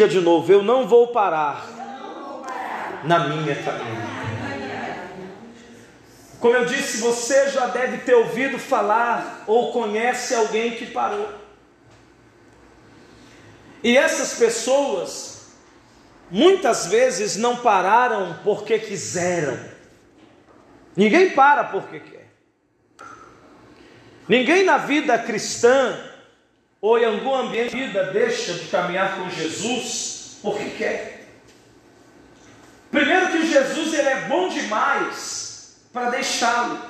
Diga de novo, eu não vou parar, na minha caminhada. Como eu disse, você já deve ter ouvido falar ou conhece alguém que parou. E essas pessoas muitas vezes não pararam porque quiseram. Ninguém para porque quer. Ninguém na vida cristã ou em algum ambiente de vida deixa de caminhar com Jesus porque quer. Primeiro que Jesus ele é bom demais para deixá-lo.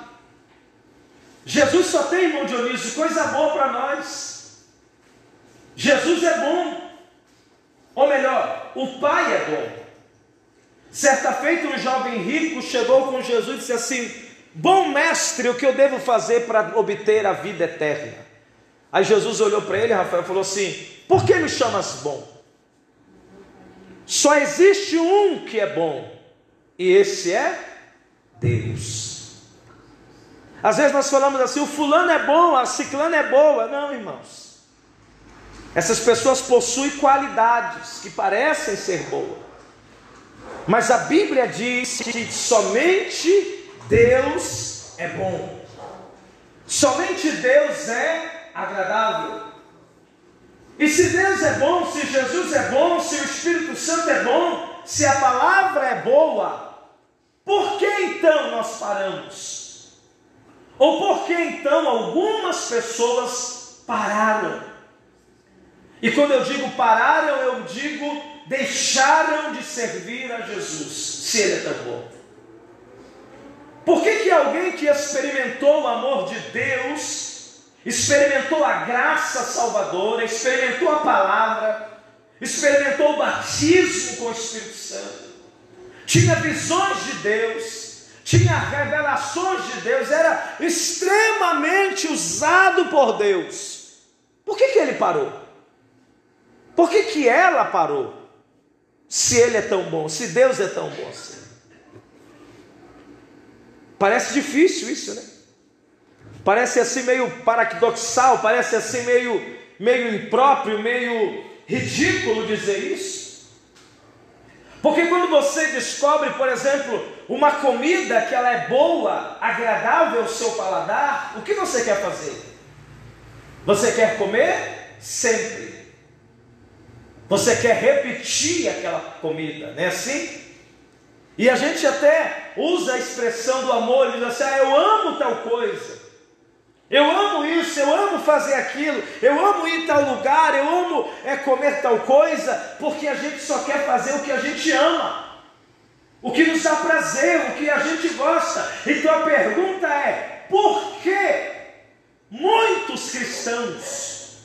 Jesus só tem, irmão Dionísio, coisa boa para nós. Jesus é bom. Ou melhor, o Pai é bom. Certa feita, um jovem rico chegou com Jesus e disse assim: Bom mestre, o que eu devo fazer para obter a vida eterna? Aí Jesus olhou para ele, Rafael, e falou assim: Por que me chamas bom? Só existe um que é bom, e esse é Deus. Às vezes nós falamos assim: o fulano é bom, a ciclana é boa. Não, irmãos. Essas pessoas possuem qualidades que parecem ser boas, mas a Bíblia diz que somente Deus é bom. Somente Deus é agradável. E se Deus é bom, se Jesus é bom, se o Espírito Santo é bom, se a palavra é boa, por que então nós paramos? Ou por que então algumas pessoas pararam? E quando eu digo pararam, eu digo deixaram de servir a Jesus, se Ele é tão bom. Por que, que alguém que experimentou o amor de Deus, experimentou a graça salvadora, experimentou a palavra, experimentou o batismo com o Espírito Santo, tinha visões de Deus, tinha revelações de Deus, era extremamente usado por Deus. Por que, que ele parou? Por que, que ela parou? Se ele é tão bom, se Deus é tão bom assim. Parece difícil isso, né? Parece assim meio paradoxal, parece assim meio, meio impróprio, meio ridículo dizer isso. Porque quando você descobre, por exemplo, uma comida que ela é boa, agradável ao seu paladar, o que você quer fazer? Você quer comer sempre. Você quer repetir aquela comida, não é assim? E a gente até usa a expressão do amor, diz assim: ah, eu amo tal coisa, eu amo isso, eu amo fazer aquilo, eu amo ir tal lugar, eu amo é, comer tal coisa, porque a gente só quer fazer o que a gente ama, o que nos dá prazer, o que a gente gosta. Então a pergunta é: por que muitos cristãos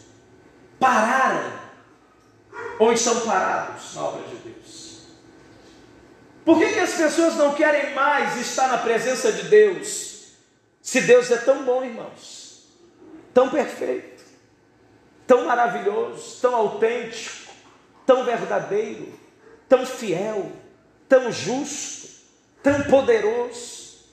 pararam ou estão parados na obra de Deus? Por que, que as pessoas não querem mais estar na presença de Deus? Se Deus é tão bom, irmãos, tão perfeito, tão maravilhoso, tão autêntico, tão verdadeiro, tão fiel, tão justo, tão poderoso.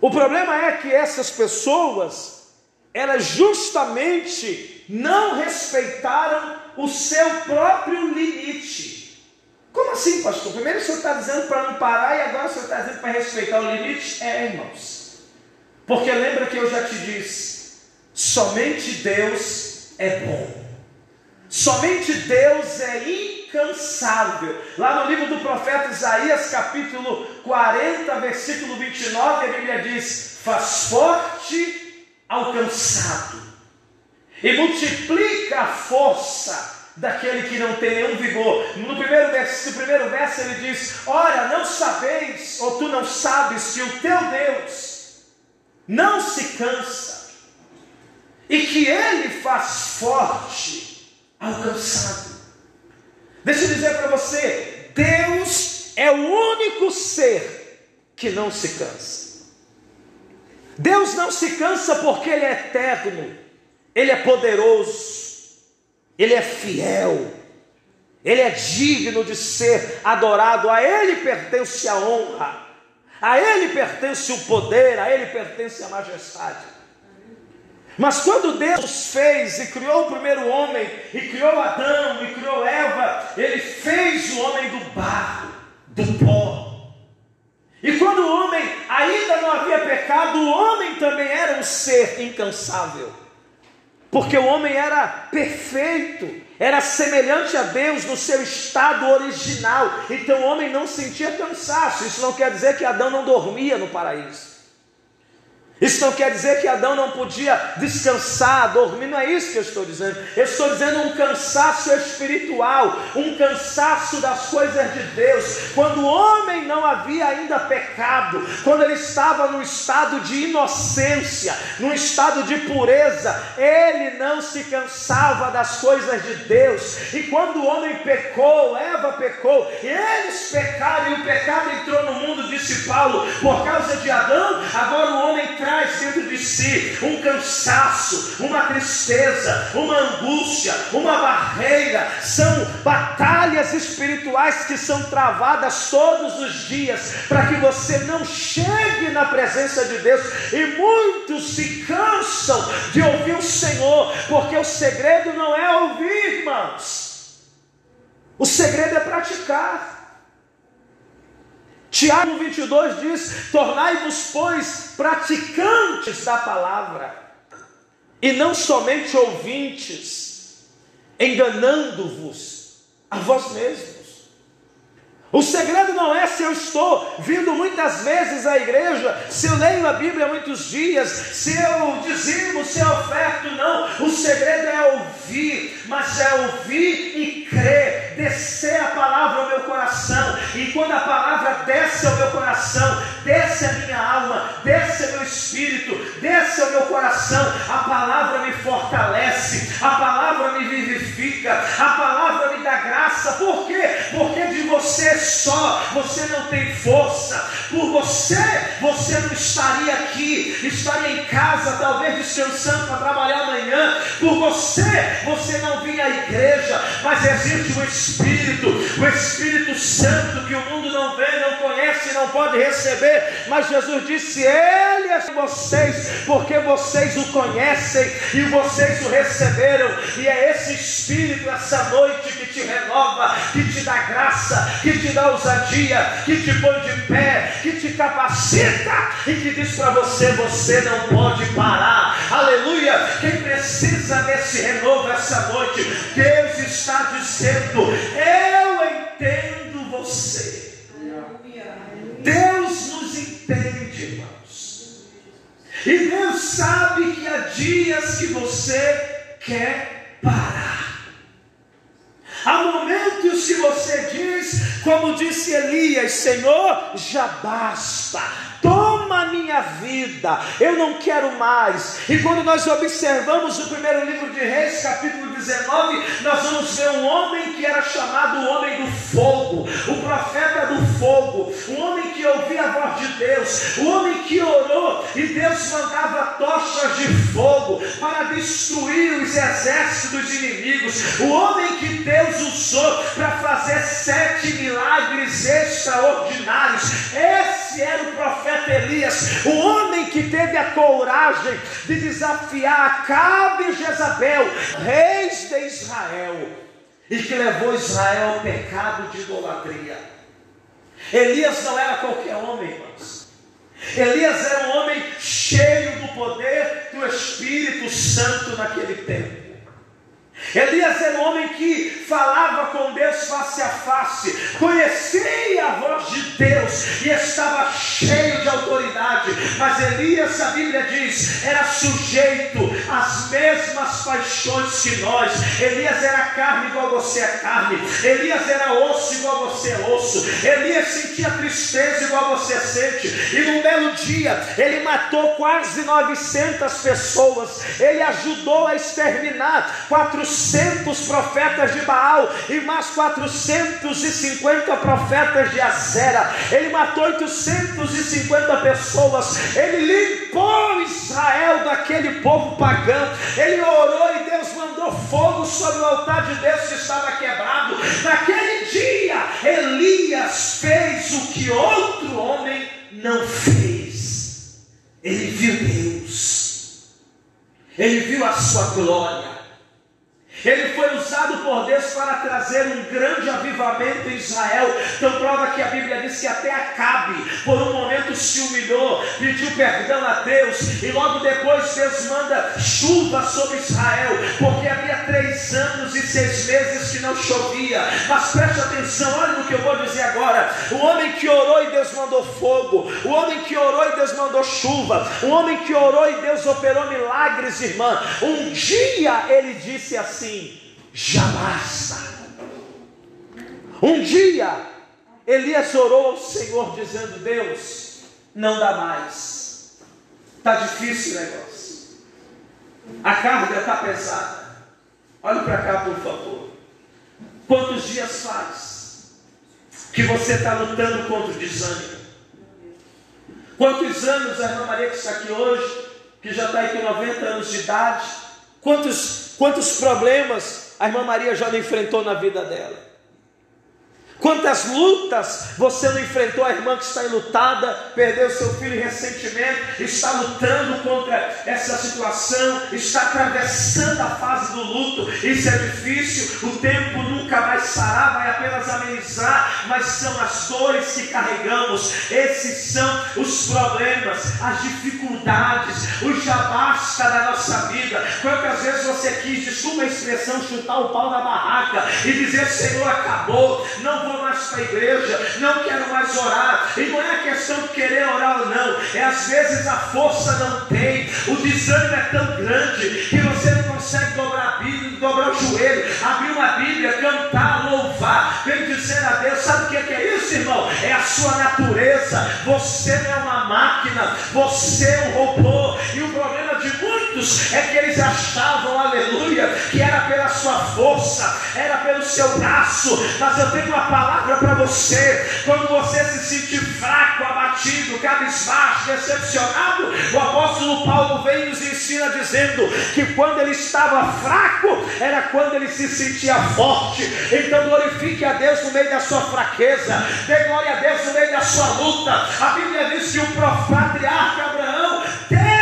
O problema é que essas pessoas, elas justamente não respeitaram o seu próprio limite. Como assim, pastor? Primeiro senhor está dizendo para não parar e agora senhor está dizendo para respeitar o limite? É, irmãos. Porque lembra que eu já te disse: somente Deus é bom. Somente Deus é incansável. Lá no livro do profeta Isaías, capítulo 40, versículo 29, a Bíblia diz: Faz forte ao cansado e multiplica a força daquele que não tem nenhum vigor. No primeiro verso, no primeiro verso ele diz: Ora, não sabeis, ou tu não sabes, que o teu Deus não se cansa, e que ele faz forte ao cansado. Deixa eu dizer para você: Deus é o único ser que não se cansa. Deus não se cansa porque Ele é eterno, Ele é poderoso, ele é fiel, Ele é digno de ser adorado, a Ele pertence a honra, a Ele pertence o poder, a Ele pertence a majestade. Mas quando Deus fez e criou o primeiro homem, e criou Adão, e criou Eva, ele fez o homem do barro, do pó. E quando o homem ainda não havia pecado, o homem também era um ser incansável. Porque o homem era perfeito, era semelhante a Deus no seu estado original. Então o homem não sentia cansaço. Isso não quer dizer que Adão não dormia no paraíso. Isso não quer dizer que Adão não podia descansar, dormir, não é isso que eu estou dizendo. Eu estou dizendo um cansaço espiritual, um cansaço das coisas de Deus. Quando o homem não havia ainda pecado, quando ele estava no estado de inocência, no estado de pureza, ele não se cansava das coisas de Deus. E quando o homem pecou, Eva pecou, e eles pecaram, e o pecado entrou no mundo, disse Paulo, por causa de Adão, agora o homem dentro de si um cansaço, uma tristeza, uma angústia, uma barreira. São batalhas espirituais que são travadas todos os dias para que você não chegue na presença de Deus. E muitos se cansam de ouvir o Senhor, porque o segredo não é ouvir, irmãos. O segredo é praticar. Tiago 22 diz: Tornai-vos, pois, praticantes da palavra, e não somente ouvintes, enganando-vos a vós mesmos. O segredo não é se eu estou vindo muitas vezes à igreja, se eu leio a Bíblia muitos dias, se eu dizimo, se eu oferto, não. O segredo é ouvir, mas é ouvir e crer, descer a palavra ao meu coração. E quando a palavra desce ao meu coração, desce a minha alma, desce ao meu espírito, desce ao meu coração, a palavra me fortalece, a palavra me vivifica, a palavra me dá graça. Por quê? Porque de você só, você não tem força. Por você, você não estaria aqui, estaria em casa, talvez descansando para trabalhar amanhã. Por você, você não vinha à igreja, mas existe o Espírito, o Espírito Santo que o mundo não vê, não conhece, não pode receber. Mas Jesus disse: Ele é vocês, porque vocês o conhecem e vocês o receberam. E é esse Espírito essa noite que te renova, que te dá graça, que te dá ousadia, que te põe de pé, que te capacita e que diz para você: você não pode parar. Aleluia! Quem precisa desse renovo essa noite, Deus está dizendo: eu entendo você. Deus nos entende, irmãos. E Deus sabe que há dias que você quer parar. Há momentos que você diz, como disse Elias: Senhor, já basta, toma a minha vida, eu não quero mais. E quando nós observamos o primeiro livro de Reis, capítulo 19, nós vamos ver um homem que era chamado o homem do fogo, o profeta do fogo, um homem que ouvia a voz de Deus, o homem que orou e Deus mandava tochas de fogo para destruir os exércitos inimigos, o homem que Deus usou para fazer sete milagres extraordinários. Esse era o profeta Elias, o homem que teve a coragem de desafiar Acabe e Jezabel, reis de Israel, e que levou Israel ao pecado de idolatria. Elias não era qualquer homem, irmãos. Elias era um homem cheio do poder do Espírito Santo naquele tempo. Elias era um homem que falava com Deus face a face, conhecia a voz de Deus e estava cheio de autoridade. Mas Elias, a Bíblia diz, era sujeito às mesmas paixões que nós. Elias era carne igual você é carne, Elias era osso igual você é osso, Elias sentia tristeza igual você sente. E num belo dia, ele matou quase 900 pessoas, ele ajudou a exterminar 400 400 profetas de Baal e mais 450 profetas de Azera. Ele matou 850 pessoas. Ele limpou Israel daquele povo pagão. Ele orou e Deus mandou fogo sobre o altar de Deus que estava quebrado. Naquele dia, Elias fez o que outro homem não fez. Ele viu Deus. ele viu a sua glória. Ele foi usado por Deus para trazer um grande avivamento em Israel. Então prova que a Bíblia diz que até Acabe, por um momento se humilhou, pediu perdão a Deus, e logo depois Deus manda chuva sobre Israel, porque havia três anos e seis meses que não chovia. Mas preste atenção, olha no que eu vou dizer agora. O homem que orou e Deus mandou fogo, o homem que orou e Deus mandou chuva, o homem que orou e Deus operou milagres, irmã. Um dia ele disse assim assim: já basta. Um dia, Elias orou ao Senhor, dizendo: Deus, não dá mais. Está difícil o negócio. A carga está pesada. Olhe para cá, por favor. Quantos dias faz que você está lutando contra o desânimo? Quantos anos a irmã Maria que está aqui hoje, que já está aí com 90 anos de idade, quantos Quantos problemas a irmã Maria já enfrentou na vida dela? Quantas lutas você não enfrentou? A irmã que está enlutada, perdeu seu filho recentemente, está lutando contra essa situação, está atravessando a fase do luto. Isso é difícil, o tempo nunca vai sarar, vai apenas amenizar, mas são as dores que carregamos, esses são os problemas, as dificuldades, o jabasta da nossa vida. Quantas vezes você quis, desculpa a expressão, chutar o pau na barraca e dizer: Senhor, acabou, não vou vou mais para a igreja, não quero mais orar. E não é questão de querer orar ou não, é às vezes a força não tem, o desânimo é tão grande que você não consegue dobrar a Bíblia, dobrar o joelho, abrir uma Bíblia, cantar, louvar, vem dizer a Deus. Sabe o que é isso, irmão? É a sua natureza. Você não é uma máquina, você é um robô. E o problema de muitos é que eles achavam, aleluia, que era pela sua força, era pelo seu braço. Mas eu tenho uma palavra para você. Quando você se sentir fraco, abatido, cabisbaixo, decepcionado, o apóstolo Paulo vem e nos ensina dizendo que quando ele estava fraco, era quando ele se sentia forte. Então glorifique a Deus no meio da sua fraqueza, dê glória a Deus no meio da sua luta. A Bíblia diz que o patriarca Abraão teve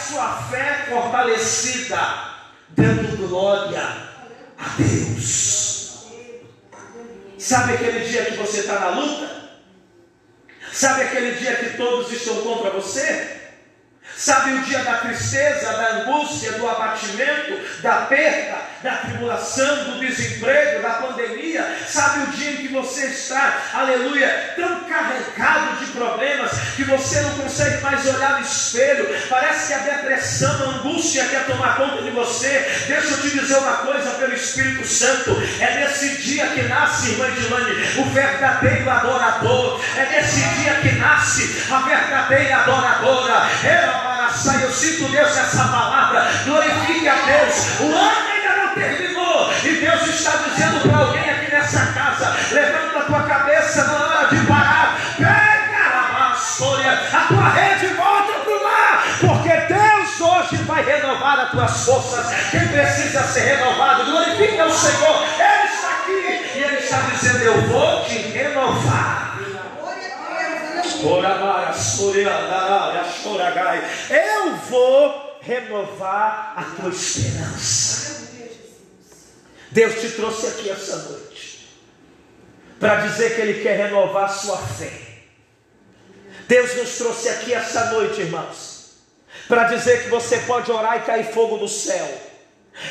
sua fé fortalecida, dando glória a Deus. Sabe aquele dia que você está na luta? Sabe aquele dia que todos estão contra você? Sabe o dia da tristeza, da angústia, do abatimento, da perda, da tribulação, do desemprego, da pandemia? Sabe o dia em que você está, aleluia, tão carregado de problemas que você não consegue mais olhar no espelho? Parece que a depressão, a angústia quer tomar conta de você. Deixa eu te dizer uma coisa pelo Espírito Santo: é nesse dia que nasce, irmã Dilane, o verdadeiro adorador. É nesse dia que nasce a verdadeira adoradora. Ela eu sinto Deus essa palavra, glorifique a Deus, o ano ainda não terminou, e Deus está dizendo para alguém as tuas forças. Quem precisa ser renovado, glorifique ao Senhor, Ele está aqui e Ele está dizendo: Eu vou te renovar. Eu vou renovar a tua esperança. Deus te trouxe aqui essa noite para dizer que Ele quer renovar a sua fé. Deus nos trouxe aqui essa noite, irmãos, para dizer que você pode orar e cair fogo do céu.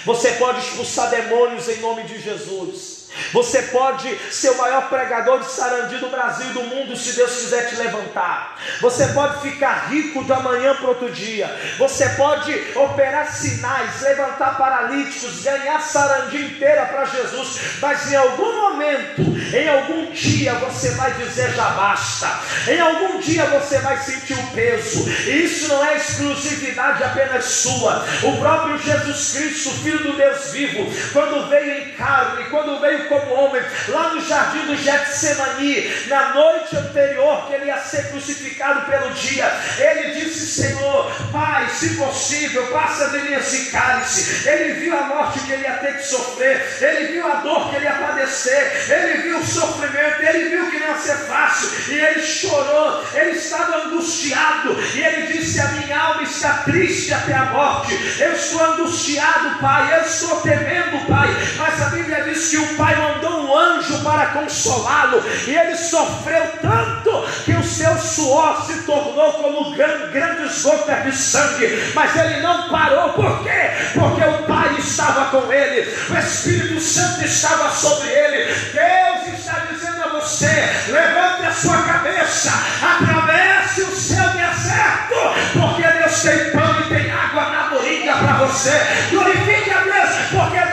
Você pode expulsar demônios em nome de Jesus. Você pode ser o maior pregador de sarandi do Brasil e do mundo se Deus quiser te levantar. Você pode ficar rico da manhã para outro dia. Você pode operar sinais, levantar paralíticos, ganhar sarandi inteira para Jesus. Mas em algum momento, em algum dia você vai dizer já basta. Em algum dia você vai sentir o peso. E isso não é exclusividade apenas sua. O próprio Jesus Cristo, Filho do Deus vivo, quando veio em carne, quando veio como homem, lá no jardim do Getsemani, na noite anterior que ele ia ser crucificado pelo dia, ele disse: Senhor, Pai, se possível, passa de mim esse cálice. Ele viu a morte que ele ia ter que sofrer, ele viu a dor que ele ia padecer, ele viu o sofrimento, ele viu que não ia ser fácil, e ele chorou, ele estava angustiado, e ele disse: A minha alma está triste até a morte, eu estou angustiado, Pai, eu estou temendo, Pai, mas a Bíblia diz que o Pai mandou um anjo para consolá-lo, e ele sofreu tanto que o seu suor se tornou como grandes gotas de sangue, mas ele não parou, por quê? Porque o Pai estava com ele, o Espírito Santo estava sobre ele, Deus está dizendo a você: levante a sua cabeça, atravesse o seu deserto, porque Deus tem pão e tem água na moringa para você. Glorifique a Deus, porque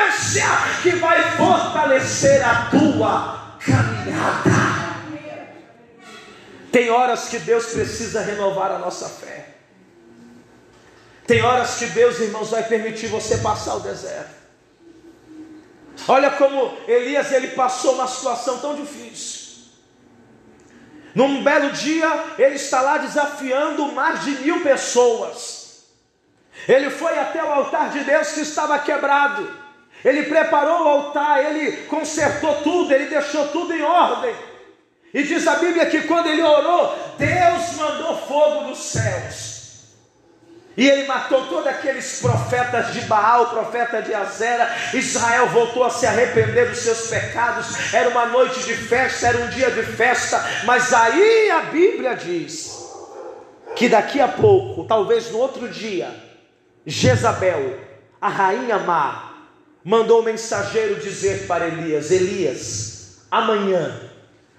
providência que vai fortalecer a tua caminhada. Tem horas que Deus precisa renovar a nossa fé. Tem horas que Deus, irmãos, vai permitir você passar o deserto. Olha como Elias ele passou uma situação tão difícil. Num belo dia, ele está lá desafiando mais de mil pessoas. Ele foi até o altar de Deus que estava quebrado. Ele preparou o altar, ele consertou tudo, ele deixou tudo em ordem. E diz a Bíblia que quando ele orou, Deus mandou fogo dos céus. E ele matou todos aqueles profetas de Baal, profeta de Azera. Israel voltou a se arrepender dos seus pecados. Era uma noite de festa, era um dia de festa. Mas aí a Bíblia diz que daqui a pouco, talvez no outro dia, Jezabel, a rainha má, mandou o mensageiro dizer para Elias: Elias, amanhã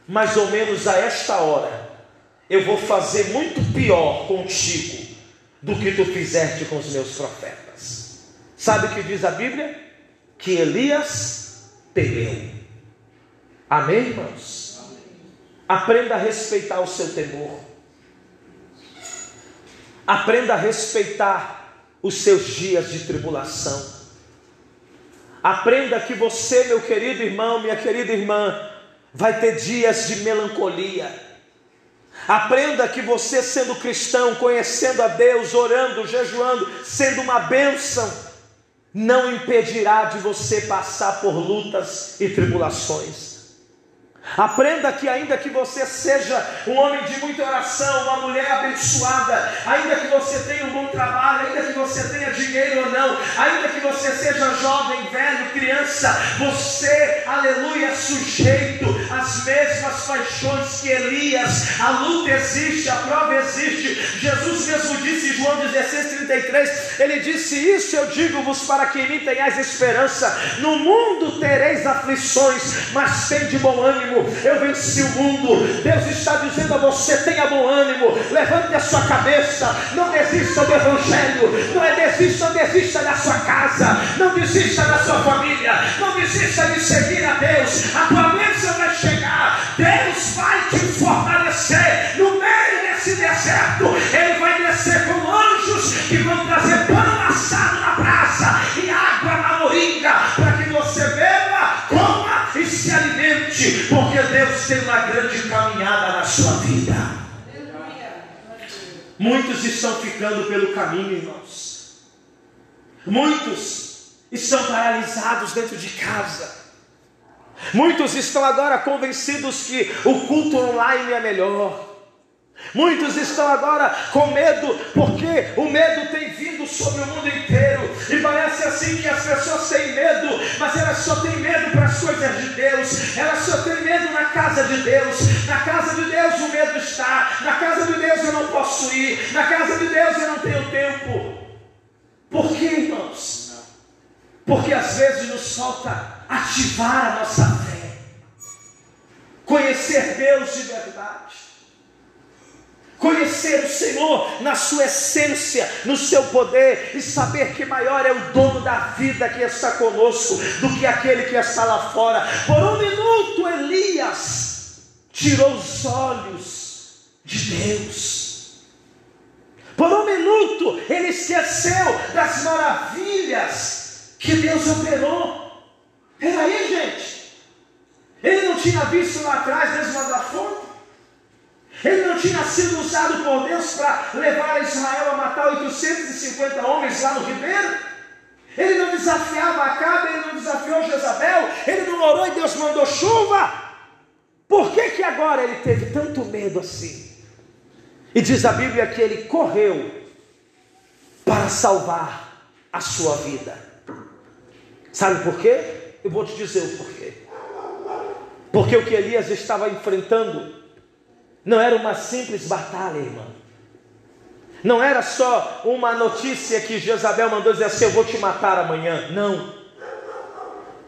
mais ou menos a esta hora, eu vou fazer muito pior contigo do que tu fizeste com os meus profetas. Sabe o que diz a Bíblia? Que Elias temeu. Amém, irmãos? Aprenda a respeitar o seu temor. Aprenda a respeitar os seus dias de tribulação. Aprenda que você, meu querido irmão, minha querida irmã, vai ter dias de melancolia. Aprenda que você, sendo cristão, conhecendo a Deus, orando, jejuando, sendo uma bênção, não impedirá de você passar por lutas e tribulações. Aprenda que, ainda que você seja um homem de muita oração, uma mulher abençoada, ainda que você tenha um bom trabalho, ainda que você tenha dinheiro ou não, ainda que você seja jovem, velho, criança, você, aleluia, é sujeito às mesmas paixões que Elias. A luta existe, a prova existe. Jesus mesmo disse em João 16,33: Ele disse: Isso eu digo-vos para que em mim tenhais esperança. No mundo tereis aflições, mas tem de bom ânimo ânimo, eu venci o mundo. Deus está dizendo a você: tenha bom ânimo, levante a sua cabeça, não desista do Evangelho, não é desista, não desista da sua casa, não desista da sua família, não desista de seguir a Deus. A tua bênção vai chegar, Deus vai te fortalecer no meio desse deserto, Ele vai descer com anjos que vão trazer pão assado na praça e água na moringa para que você beba, coma e se alimente porque Deus tem uma grande caminhada na sua vida. Muitos estão ficando pelo caminho, irmãos. Muitos estão paralisados dentro de casa. Muitos estão agora convencidos que o culto online é melhor. Muitos estão agora com medo, porque o medo tem vindo sobre o mundo inteiro, e parece assim que as pessoas têm medo, mas elas só têm medo para as coisas de Deus, elas só têm medo na casa de Deus. Na casa de Deus o medo está, na casa de Deus eu não posso ir, na casa de Deus eu não tenho tempo. Por quê, irmãos? Porque às vezes nos falta ativar a nossa fé, conhecer Deus de verdade conhecer o Senhor na sua essência, no seu poder e saber que maior é o dono da vida que está conosco do que aquele que está lá fora. Por um minuto, Elias tirou os olhos de Deus. Por um minuto, ele esqueceu das maravilhas que Deus operou. Peraí, gente. Ele não tinha visto lá atrás mesmo da fonte? Ele não tinha sido usado por Deus para levar Israel a matar 850 homens lá no ribeiro? Ele não desafiava Acabe, ele não desafiou Jezabel, ele não orou e Deus mandou chuva. Por que, que agora ele teve tanto medo assim? E diz a Bíblia que ele correu para salvar a sua vida. Sabe por quê? Eu vou te dizer o porquê. Porque o que Elias estava enfrentando não era uma simples batalha, irmão. Não era só uma notícia que Jezabel mandou dizer assim: Eu vou te matar amanhã. Não.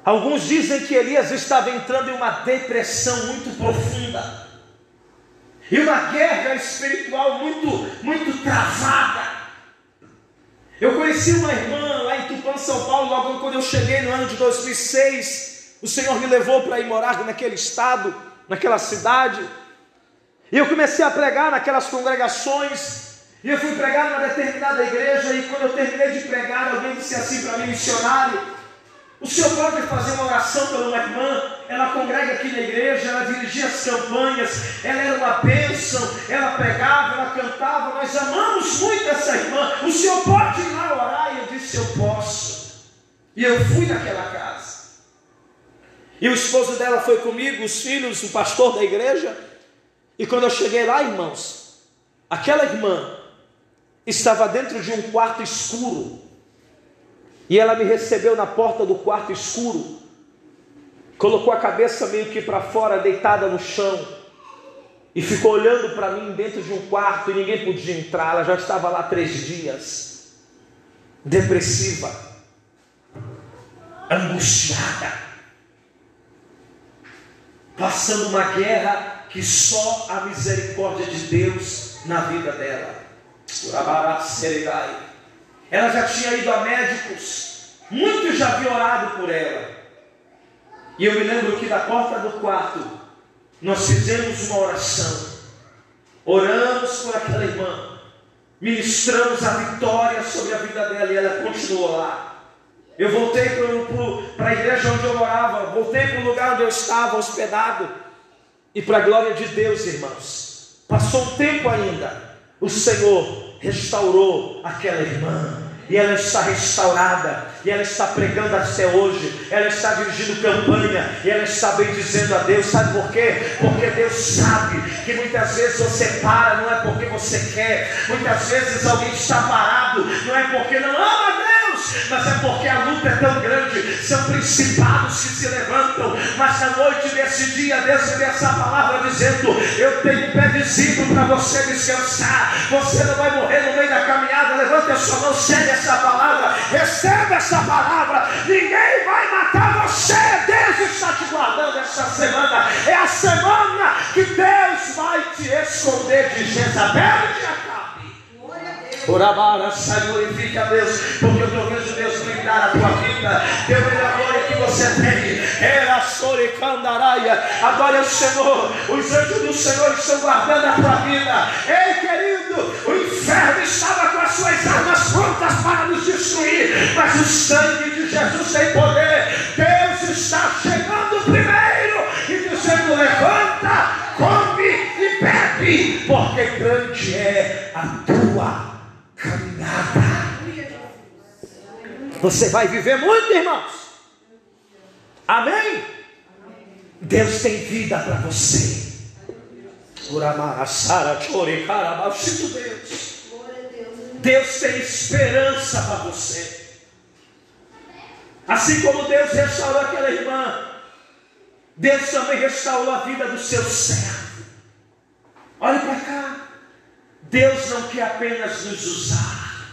Alguns dizem que Elias estava entrando em uma depressão muito profunda. E uma guerra espiritual muito, muito travada. Eu conheci uma irmã lá em Tupã, São Paulo, logo quando eu cheguei no ano de 2006. O Senhor me levou para ir morar naquele estado, naquela cidade. E eu comecei a pregar naquelas congregações. E eu fui pregar numa determinada igreja. E quando eu terminei de pregar, alguém disse assim para mim, missionário: O senhor pode fazer uma oração pela irmã? Ela congrega aqui na igreja, ela dirigia as campanhas, ela era uma bênção, ela pregava, ela cantava. Nós amamos muito essa irmã. O senhor pode ir lá orar? E eu disse: Eu posso. E eu fui naquela casa. E o esposo dela foi comigo, os filhos, o pastor da igreja. E quando eu cheguei lá, irmãos, aquela irmã estava dentro de um quarto escuro. E ela me recebeu na porta do quarto escuro. Colocou a cabeça meio que para fora, deitada no chão. E ficou olhando para mim dentro de um quarto e ninguém podia entrar. Ela já estava lá três dias, depressiva, angustiada, passando uma guerra que só a misericórdia de Deus na vida dela. Ela já tinha ido a médicos, muitos já haviam orado por ela. E eu me lembro que da porta do quarto nós fizemos uma oração, oramos por aquela irmã, ministramos a vitória sobre a vida dela e ela continuou lá. Eu voltei para a igreja onde eu morava, voltei para o lugar onde eu estava hospedado. E para a glória de Deus, irmãos, passou um tempo ainda, o Senhor restaurou aquela irmã. E ela está restaurada, e ela está pregando até hoje, ela está dirigindo campanha, e ela está bem dizendo a Deus, sabe por quê? Porque Deus sabe que muitas vezes você para, não é porque você quer, muitas vezes alguém está parado, não é porque não ama mas é porque a luta é tão grande, são principados que se levantam, mas na noite desse dia, Deus me essa palavra dizendo: Eu tenho pé visível para você descansar, você não vai morrer no meio da caminhada, levante a sua mão, segue essa palavra, receba essa palavra, ninguém vai matar você, Deus está te guardando essa semana, é a semana que Deus vai te esconder de Jezabel e de Acabe. Orabara, glorifica a Deus, porque eu estou vendo Deus blindar a tua vida. Deu a glória que você tem. Era Soricandaraia. Adore o Senhor. Os anjos do Senhor estão guardando a tua vida. Ei, querido, o inferno estava com as suas armas prontas para nos destruir. Mas o sangue de Jesus tem poder. Deus está chegando primeiro e dizendo: levanta, come e bebe, porque grande é a tua caminhada. Você vai viver muito, irmãos. Amém? Deus tem vida para você. Deus. Tem esperança para você. Assim como Deus restaurou aquela irmã, Deus também restaurou a vida do seu servo. Olhe para cá. Deus não quer apenas nos usar,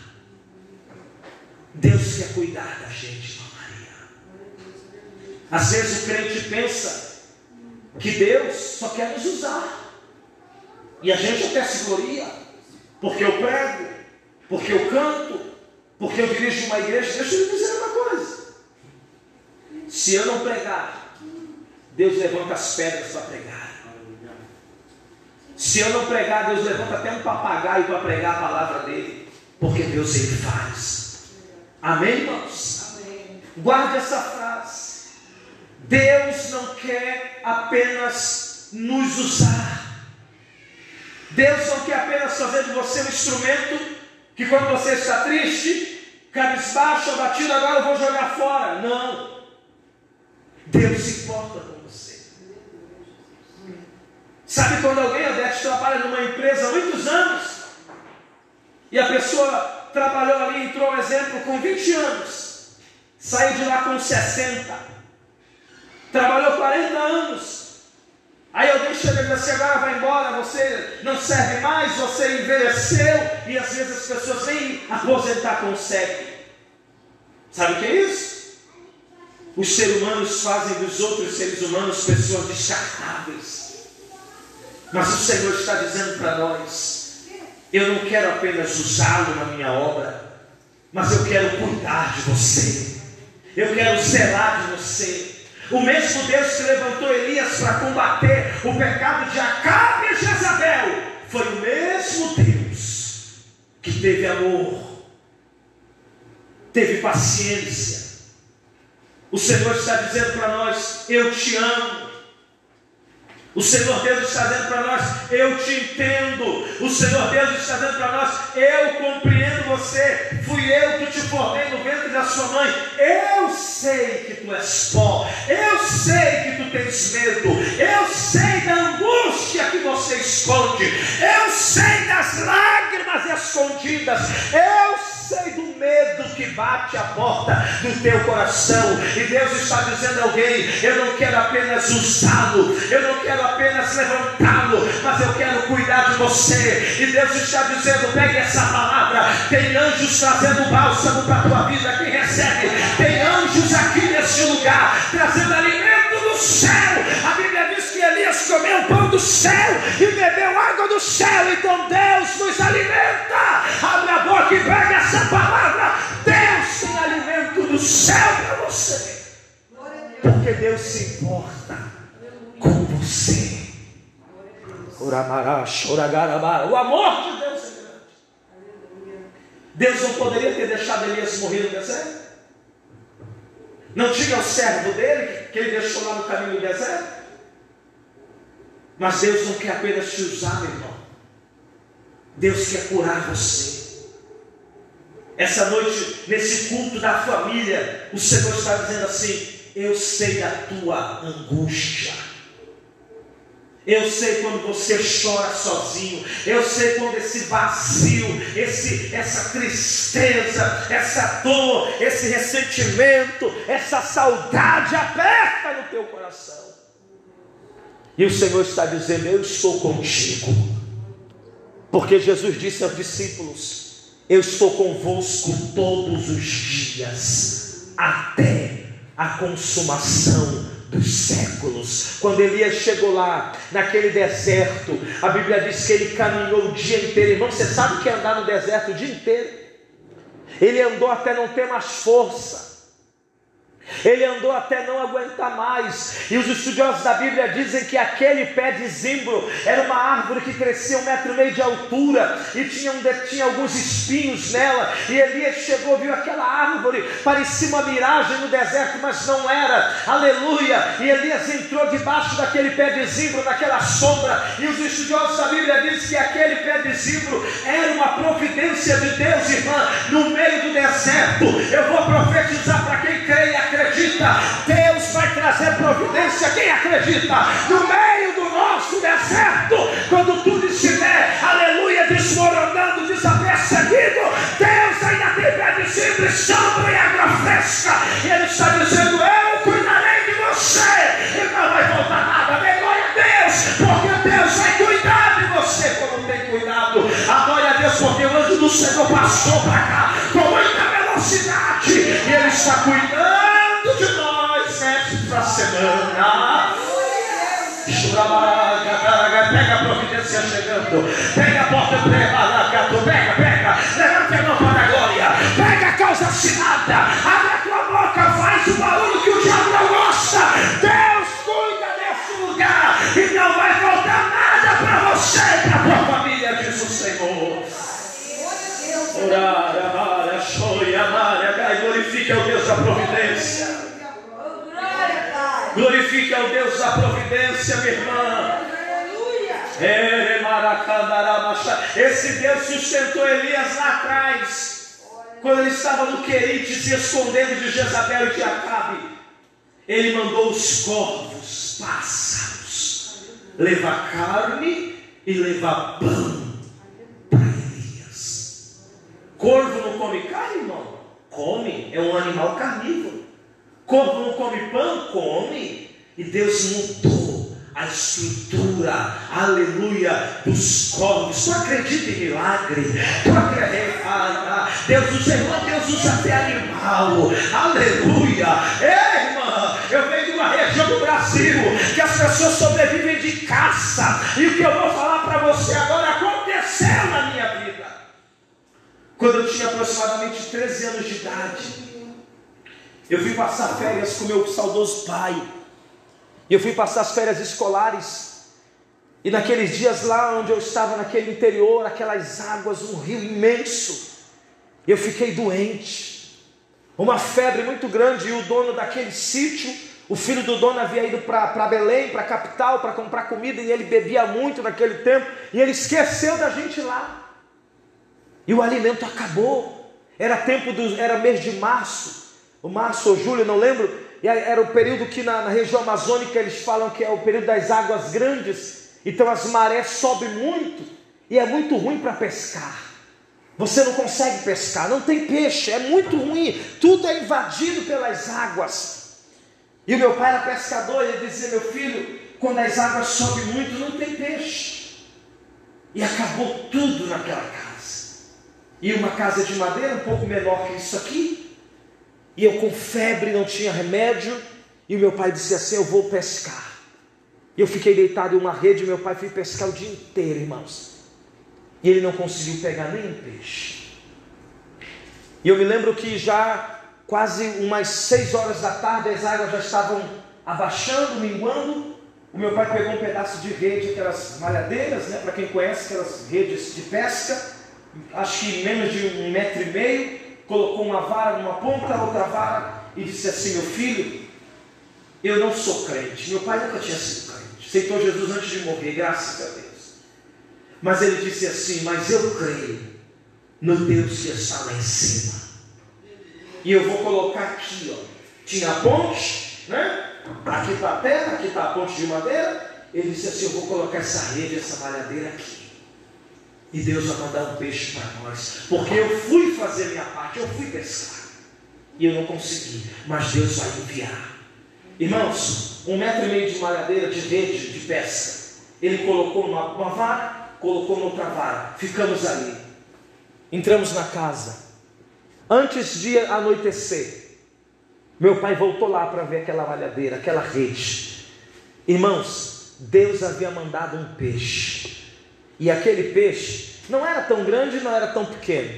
Deus quer cuidar da gente, Maria. Às vezes o crente pensa que Deus só quer nos usar, e a gente até se gloria, porque eu prego, porque eu canto, porque eu dirijo uma igreja. Deixa eu lhe dizer uma coisa: se eu não pregar, Deus levanta as pedras para pregar. Se eu não pregar, Deus levanta até um papagaio para pregar a palavra dele. Porque Deus ele faz. Amém, irmãos? Amém. Guarde essa frase. Deus não quer apenas nos usar. Deus não quer apenas fazer de você um instrumento que quando você está triste, cabisbaixo, abatido, agora eu vou jogar fora. Não. Deus se importa com. Sabe quando alguém, Odete, trabalha numa empresa há muitos anos e a pessoa trabalhou ali, entrou um exemplo, com 20 anos, saiu de lá com 60, trabalhou 40 anos, Aí alguém chega e diz assim, agora vai embora, você não serve mais, você envelheceu, e às vezes as pessoas nem aposentar conseguem. Sabe o que é isso? Os seres humanos fazem dos outros seres humanos pessoas descartáveis. Mas o Senhor está dizendo para nós: eu não quero apenas usá-lo na minha obra, mas eu quero cuidar de você, eu quero zelar de você. O mesmo Deus que levantou Elias para combater o pecado de Acabe e Jezabel foi o mesmo Deus que teve amor, teve paciência. O Senhor está dizendo para nós: Eu te amo. O Senhor Deus está dizendo para nós: Eu te entendo. O Senhor Deus está dizendo para nós: Eu compreendo você. Fui eu que te formei no ventre da sua mãe. Eu sei que tu és pó. Eu sei que tu tens medo. Eu sei da angústia que você esconde. Eu sei das lágrimas escondidas. Eu sei do medo que bate a porta do teu coração. E Deus está dizendo a alguém: Eu não quero apenas usá-lo, eu não quero apenas levantá-lo, mas eu quero cuidar de você. E Deus está dizendo: Pegue essa palavra. Tem anjos trazendo bálsamo para a tua vida. Quem recebe? Tem anjos aqui neste lugar, comeu o pão do céu e bebeu água do céu. Então Deus nos alimenta. Abre a boca e pega essa palavra. Deus tem alimento do céu para você. Porque Deus se importa com você. O amor de Deus é grande. Deus não poderia ter deixado Elias morrer no deserto? Não tinha o servo dele que ele deixou lá no caminho do deserto? Mas Deus não quer apenas te usar, meu irmão. Deus quer curar você. Essa noite, nesse culto da família, o Senhor está dizendo assim: Eu sei da tua angústia. Eu sei quando você chora sozinho. Eu sei quando esse vazio, esse, essa tristeza, essa dor, esse ressentimento, essa saudade aperta no teu coração. E o Senhor está dizendo: Eu estou contigo. Porque Jesus disse aos discípulos: Eu estou convosco todos os dias, até a consumação dos séculos. Quando Elias chegou lá, naquele deserto, a Bíblia diz que ele caminhou o dia inteiro. Irmão, você sabe o que é andar no deserto o dia inteiro? Ele andou até não ter mais força. Ele andou até não aguentar mais. E os estudiosos da Bíblia dizem que aquele pé de zimbro era uma árvore que crescia um metro e meio de altura e tinha, um, tinha alguns espinhos nela. E Elias chegou, viu aquela árvore, parecia uma miragem no deserto, mas não era. Aleluia! E Elias entrou debaixo daquele pé de zimbro, naquela sombra. E os estudiosos da Bíblia dizem que aquele pé de zimbro era uma providência de Deus, irmã, no meio do deserto. Eu vou profetizar acredita? No meio do nosso deserto, quando tudo estiver, aleluia, desmoronando, desapercebido, Deus ainda tem pé de sempre, sombra e água fresca. E Ele está dizendo: Eu cuidarei de você, e não vai voltar nada. Dê glória a Deus, porque Deus vai cuidar de você como tem cuidado. A glória a Deus, porque o anjo do Senhor passou para cá com muita velocidade, e Ele está cuidando providência chegando. Pega a porta. Pega, pega. Levanta a mão para a glória. Pega a causa assinada. Abre a tua boca. Faz o barulho que o diabo não gosta. Deus cuida desse lugar. E não vai faltar nada para você e para a tua família, diz o Senhor. Orar, amar, achou e amar, glorifique o Deus da providência. Glorifique ao Deus da providência, minha irmã. Esse Deus sustentou Elias lá atrás, quando ele estava no Querite se escondendo de Jezabel e de Acabe. Ele mandou os corvos, pássaros, levar carne e levar pão para Elias. Corvo não come carne, irmão? Come, é um animal carnívoro. Corvo não come pão? Come. E Deus mudou a estrutura, aleluia, dos corvos. Tu acredita em milagre? Tu acredita? Deus usa, irmão, Deus usa até animal, aleluia. Ei, irmã, eu venho de uma região do Brasil que as pessoas sobrevivem de caça, e o que eu vou falar para você agora aconteceu na minha vida. Quando eu tinha aproximadamente 13 anos de idade, eu fui passar férias com meu saudoso pai. E eu fui passar as férias escolares. E naqueles dias lá onde eu estava, naquele interior, aquelas águas, um rio imenso, eu fiquei doente. Uma febre muito grande. E o dono daquele sítio, o filho do dono havia ido para Belém, para a capital, para comprar comida. E ele bebia muito naquele tempo. E ele esqueceu da gente lá. E o alimento acabou. Era tempo do, era mês de março, o março ou julho, não lembro era o período que na, na, região amazônica eles falam que é o período das águas grandes, então as marés sobem muito e é muito ruim para pescar. Você não consegue pescar, não tem peixe, é muito ruim, tudo é invadido pelas águas. E o meu pai era pescador, ele dizia: Meu filho, quando as águas sobem muito, não tem peixe. E acabou tudo naquela casa. E uma casa de madeira um pouco menor que isso aqui, e eu com febre, não tinha remédio. E meu pai disse assim: Eu vou pescar. E eu fiquei deitado em uma rede. E meu pai foi pescar o dia inteiro, irmãos. E ele não conseguiu pegar nem um peixe. E eu me lembro que já quase umas seis horas da tarde as águas já estavam abaixando, minguando. O meu pai pegou um pedaço de rede, aquelas malhadeiras, né? Para quem conhece, aquelas redes de pesca, acho que menos de um metro e meio colocou uma vara numa ponta, outra vara, e disse assim: Meu filho, eu não sou crente. Meu pai nunca tinha sido crente. Aceitou Jesus antes de morrer, graças a Deus. Mas ele disse assim: Mas eu creio no Deus que está lá em cima. E eu vou colocar aqui, ó. Tinha a ponte, né? Aqui está a terra, aqui está a ponte de madeira. Ele disse assim: Eu vou colocar essa rede, essa malhadeira aqui. E Deus vai mandar um peixe para nós. Porque eu fui fazer minha parte, eu fui pescar. E eu não consegui. Mas Deus vai enviar. Irmãos, um metro e meio de malhadeira de rede de pesca. Ele colocou numa, uma vara, colocou noutra vara. Ficamos ali. Entramos na casa. Antes de anoitecer, meu pai voltou lá para ver aquela malhadeira, aquela rede. Irmãos, Deus havia mandado um peixe. E aquele peixe não era tão grande, não era tão pequeno.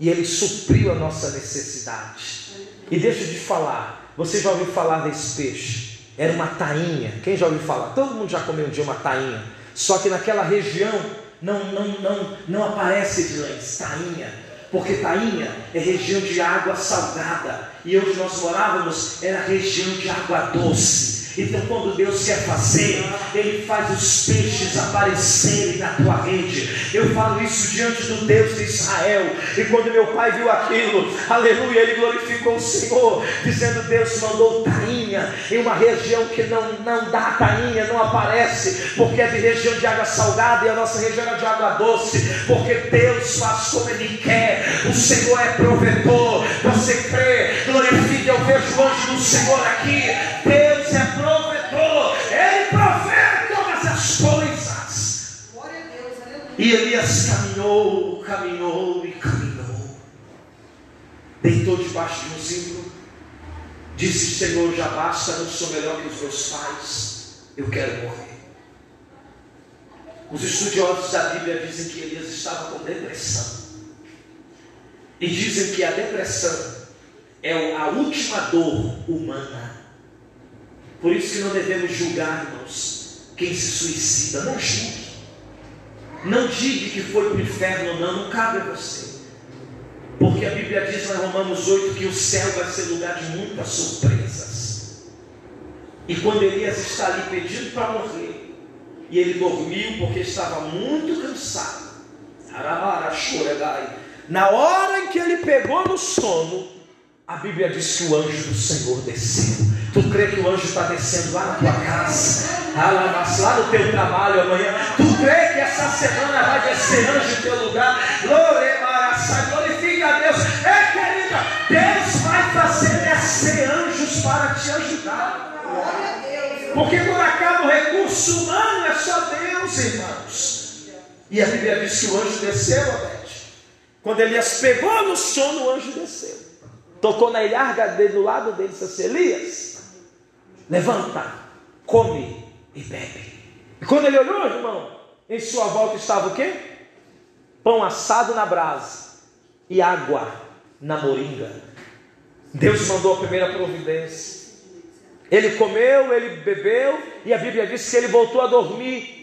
E ele supriu a nossa necessidade. E deixa de falar, você já ouviu falar desse peixe? Era uma tainha. Quem já ouviu falar? Todo mundo já comeu um dia uma tainha. Só que naquela região não, não, não, não aparece tainha. Porque tainha é região de água salgada. E onde nós morávamos era região de água doce. Então, quando Deus quer fazer, Ele faz os peixes aparecerem na tua rede. Eu falo isso diante do Deus de Israel. E quando meu pai viu aquilo, aleluia, ele glorificou o Senhor, dizendo: Deus mandou tainha em uma região que não, não dá tainha, não aparece, porque é de região de água salgada e a nossa região é de água doce. Porque Deus faz como Ele quer, o Senhor é provedor. Você crê, glorifique, eu vejo o anjo do Senhor aqui. Deus E Elias caminhou, caminhou e caminhou. Deitou debaixo de um zimbro. Disse: Senhor, já basta, não sou melhor que os meus pais. Eu quero morrer. Os estudiosos da Bíblia dizem que Elias estava com depressão. E dizem que a depressão é a última dor humana. Por isso que não devemos julgar, irmãos, quem se suicida. Não julgue. Não diga que foi para o inferno, não, não cabe a você. Porque a Bíblia diz em Romanos 8 que o céu vai ser lugar de muitas surpresas. E quando Elias está ali pedindo para morrer, e ele dormiu porque estava muito cansado. Na hora em que ele pegou no sono, a Bíblia diz que o anjo do Senhor desceu. Tu crê que o anjo está descendo lá na tua casa, lá no teu trabalho amanhã? Tu crê que essa semana vai descer anjo em teu lugar? Glorifica a Deus. É, querida, Deus vai fazer descer anjos para te ajudar. Porque quando acaba o recurso humano, é só Deus, irmãos. E a Bíblia diz que o anjo desceu, Odete. Quando Elias pegou no sono, o anjo desceu tocou na ilharga dele, do lado dele, disse assim, Elias, levanta, come e bebe. E quando ele olhou, irmão, em sua volta estava o quê? Pão assado na brasa e água na moringa. Deus mandou a primeira providência. Ele comeu, ele bebeu, e a Bíblia diz que ele voltou a dormir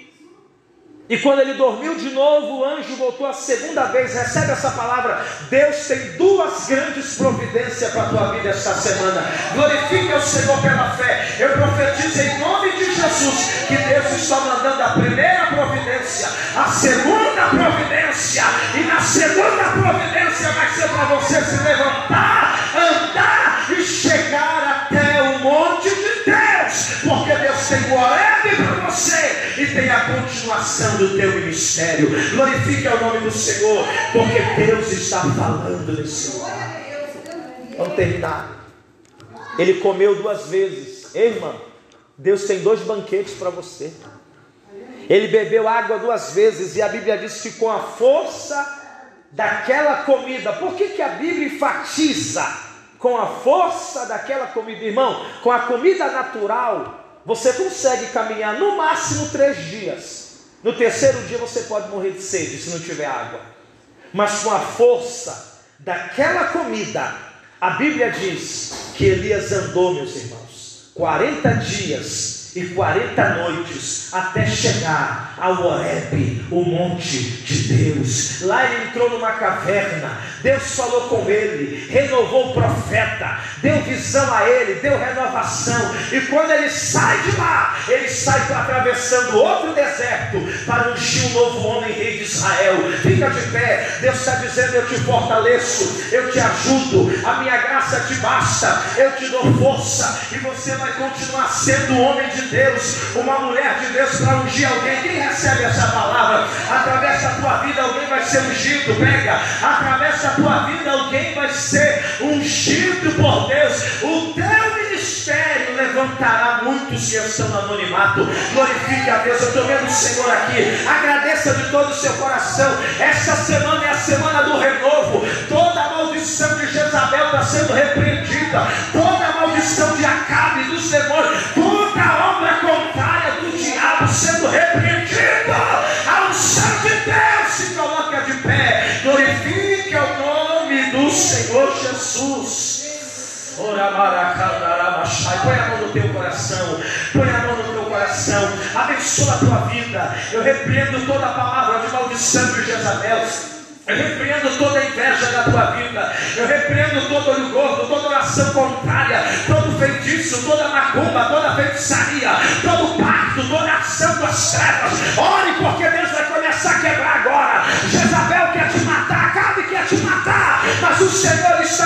e quando ele dormiu de novo, o anjo voltou a segunda vez. Recebe essa palavra. Deus tem duas grandes providências para a tua vida esta semana. Glorifique o Senhor pela fé. Eu profetizo em nome de Jesus que Deus está mandando a primeira providência, a segunda providência, e na segunda providência vai ser para você se levantar, andar e chegar até o monte de Deus, porque Deus tem o para você e tem a continuação do teu ministério. Glorifique o nome do Senhor, porque Deus está falando nesse lugar. Vamos terminar. Ele comeu duas vezes, irmã. Deus tem dois banquetes para você. Ele bebeu água duas vezes e a Bíblia diz que com a força daquela comida, por que, que a Bíblia enfatiza com a força daquela comida, irmão? Com a comida natural, você consegue caminhar no máximo três dias. No terceiro dia você pode morrer de sede se não tiver água. Mas com a força daquela comida, a Bíblia diz que Elias andou, meus irmãos, 40 dias e 40 noites até chegar ao Horeb, o monte de Deus. Lá ele entrou numa caverna, Deus falou com ele, renovou o profeta, deu visão a ele, deu renovação. E quando ele sai de lá, ele sai atravessando outro deserto para ungir um novo homem rei de Israel. Fica de pé, Deus está dizendo: Eu te fortaleço, eu te ajudo, a minha graça te basta, eu te dou força, e você vai continuar sendo homem de Deus, uma mulher de Deus para ungir alguém. Quem recebe essa palavra? Através da tua vida alguém vai ser ungido. Pega, através da tua vida alguém vai ser ungido por Deus. O teu ministério levantará muitos que estão no anonimato. Glorifique a Deus. Eu estou vendo o Senhor aqui. Agradeça de todo o seu coração. Esta semana é a semana do renovo. Toda a maldição de Jezabel está sendo repreendida. Toda a maldição de Acabe, dos demônios, toda a sendo repreendida. A unção de Deus se coloca de pé. Glorifique o nome do Senhor Jesus. Põe a mão no teu coração. Põe a mão no teu coração. Abençoa a tua vida. Eu repreendo toda a palavra de maldição de Jezabel. Eu repreendo toda inveja da tua vida. Eu repreendo todo olho gordo, toda oração contrária, todo feitiço, toda macumba, toda feitiçaria, todo pacto, toda ação das trevas. Ore porque Deus vai começar a quebrar agora. Jezabel quer te matar, Cabe quer te matar, mas o Senhor está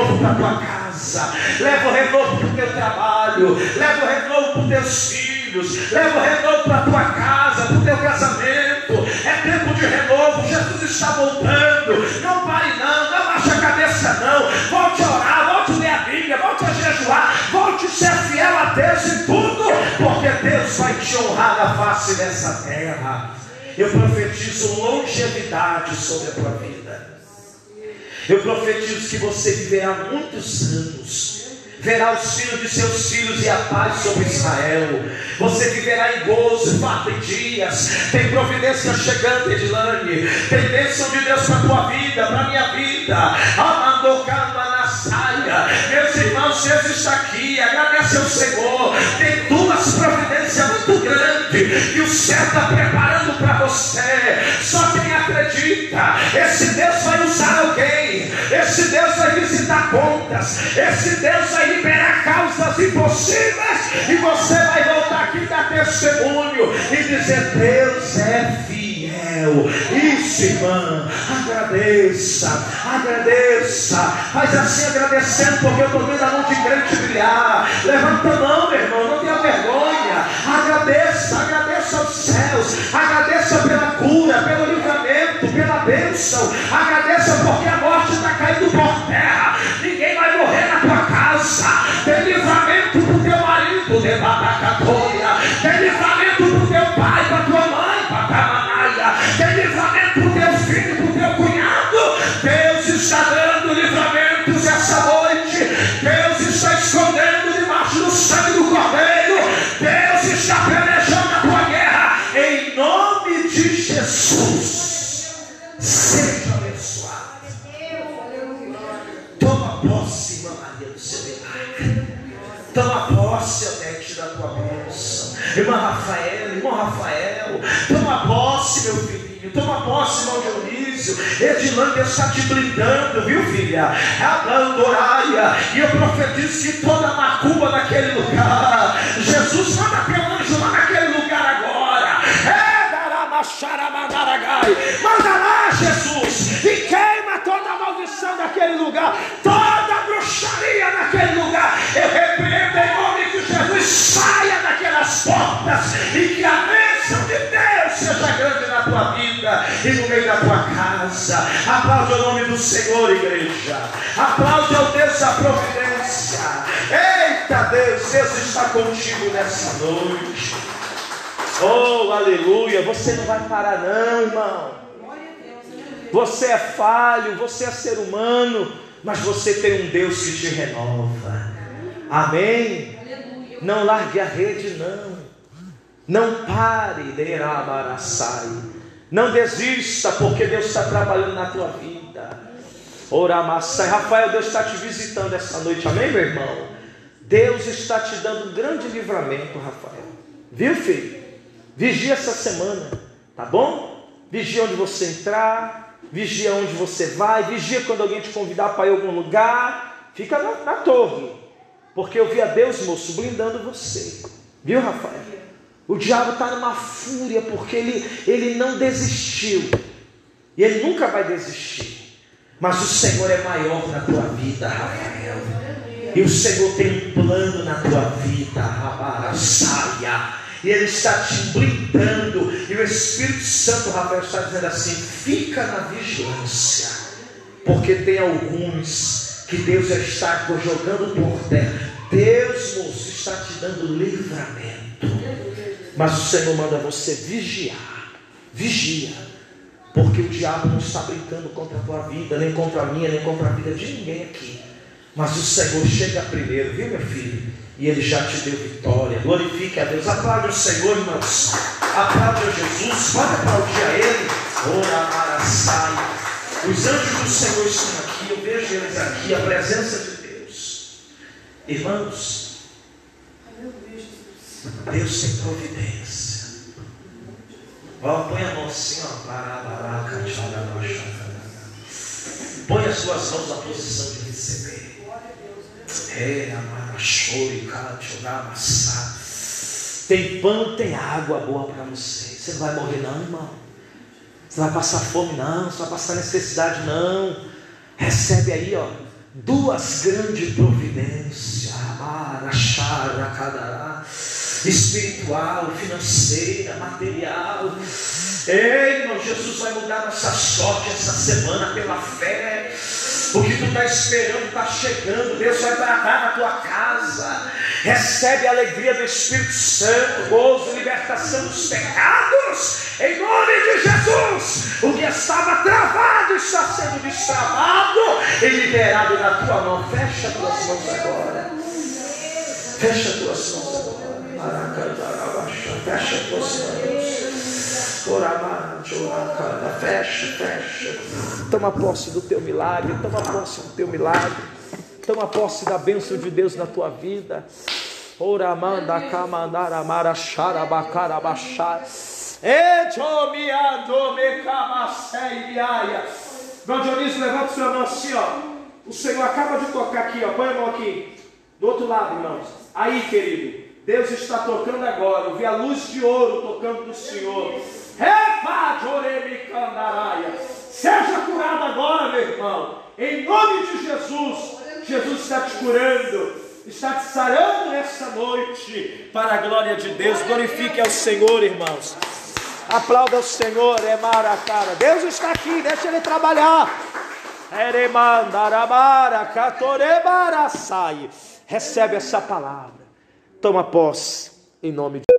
renovo para a tua casa, leva o renovo para o teu trabalho, leva o renovo para os teus filhos, leva o renovo para a tua casa, para o teu casamento. É tempo de renovo. Jesus está voltando. Não pare, não, não baixe a cabeça, não. Volte a orar, volte a ler a Bíblia, volte a jejuar, volte a ser fiel a Deus em tudo, porque Deus vai te honrar na face dessa terra. Eu profetizo longevidade sobre a tua vida. Eu profetizo que você viverá muitos anos verá os filhos de seus filhos e a paz sobre Israel. Você viverá em gozo, farta dias. Tem providência chegando, Edilane. Tem bênção de Deus para a tua vida, para a minha vida. Amandocando na saia. Meus irmãos, Deus está aqui. Agradece ao Senhor. Tem duas providências muito grandes que o céu está preparando para você. Só quem acredita. Esse Deus vai usar alguém. Esse Deus vai visitar contas. Esse Deus vai liberar causas impossíveis. E você vai voltar aqui dar testemunho e dizer: Deus é fiel. Isso, irmã. Agradeça. Agradeça. Faz assim agradecendo, porque eu estou vendo a mão de crente brilhar. Levanta a mão, meu irmão. Não tenha vergonha. Agradeça. Agradeça aos céus. Agradeça pela cura, pelo livramento, pela bênção. Agradeça porque a morte está caindo por terra. Casa. Tem livramento teu marido. Tem livramento Rafael, toma posse, meu filhinho. Toma posse, irmão Dionísio. Edilândia está te blindando, viu, filha? Abandoraia. E eu profetizo que toda macumba naquele lugar. Jesus manda teu anjo lá naquele lugar agora. É. Manda lá, Jesus. E queima toda a maldição daquele lugar. Toda Aplaude o nome do Senhor, igreja. Aplaude ao Deus da providência. Eita Deus, Deus está contigo nessa noite. Oh, aleluia. Você não vai parar, não, irmão. Você é falho, você é ser humano, mas você tem um Deus que te renova. Amém? Não largue a rede, não. Não pare, derabaraçai. Não desista, porque Deus está trabalhando na tua vida. Oramaçai. Rafael, Deus está te visitando essa noite, amém, meu irmão? Deus está te dando um grande livramento, Rafael. Viu, filho? Vigia essa semana, tá bom? Vigia onde você entrar, vigia onde você vai, vigia quando alguém te convidar para ir a algum lugar. Fica na, na torre, porque eu vi a Deus, moço, blindando você. Viu, Rafael? O diabo está numa fúria porque ele, ele não desistiu. E ele nunca vai desistir. Mas o Senhor é maior na tua vida, Rafael. E o Senhor tem um plano na tua vida, Rabaraçaia. E Ele está te blindando. E o Espírito Santo, Rafael, está dizendo assim: fica na vigilância. Porque tem alguns que Deus já está jogando por terra. Deus, moço, está te dando livramento. Mas o Senhor manda você vigiar. Vigia. Porque o diabo não está brincando contra a tua vida, nem contra a minha, nem contra a vida de ninguém aqui. Mas o Senhor chega primeiro, viu, meu filho? E Ele já te deu vitória. Glorifique a Deus. Aplaude o Senhor, irmãos. Aplaude a Jesus. Pode aplaudir a Ele. Ora, maraçai. Os anjos do Senhor estão aqui. Eu vejo eles aqui. A presença de Deus. Irmãos, Deus tem providência. Ó, põe a mão assim, ó. Põe as suas mãos na posição de receber. É, amachore, amassar. Tem pão, tem água boa para você. Você não vai morrer, não, irmão. Você vai passar fome, não. Você vai passar necessidade, não. Recebe aí, ó, duas grandes providências. Amarachara, cadará espiritual, financeira, material. Ei, irmão, Jesus vai mudar nossa sorte essa semana pela fé. O que tu está esperando está chegando. Deus vai bradar na tua casa. Recebe a alegria do Espírito Santo, gozo, libertação dos pecados. Em nome de Jesus. O que estava travado está sendo destravado e liberado na tua mão. Fecha tuas mãos agora. Fecha as tuas mãos. Fecha as tuas mãos. Fecha, fecha. Toma posse do teu milagre. Toma posse do teu milagre. Toma posse da bênção de Deus na tua vida. Oramanda kamandara marachara bacara baixar. Etomiando me camasei biaia. Irmão Dionísio, levanta sua mão assim, ó. O Senhor acaba de tocar aqui, ó. Põe a mão aqui. Do outro lado, irmãos. Aí, querido. Deus está tocando agora. Eu vi a luz de ouro tocando do Senhor. Seja curado agora, meu irmão. Em nome de Jesus. Jesus está te curando está te sarando nessa noite, para a glória de Deus. Glorifique ao Senhor, irmãos. Aplauda o Senhor, é cara. Deus está aqui, deixa Ele trabalhar. Recebe essa palavra. Toma posse, em nome de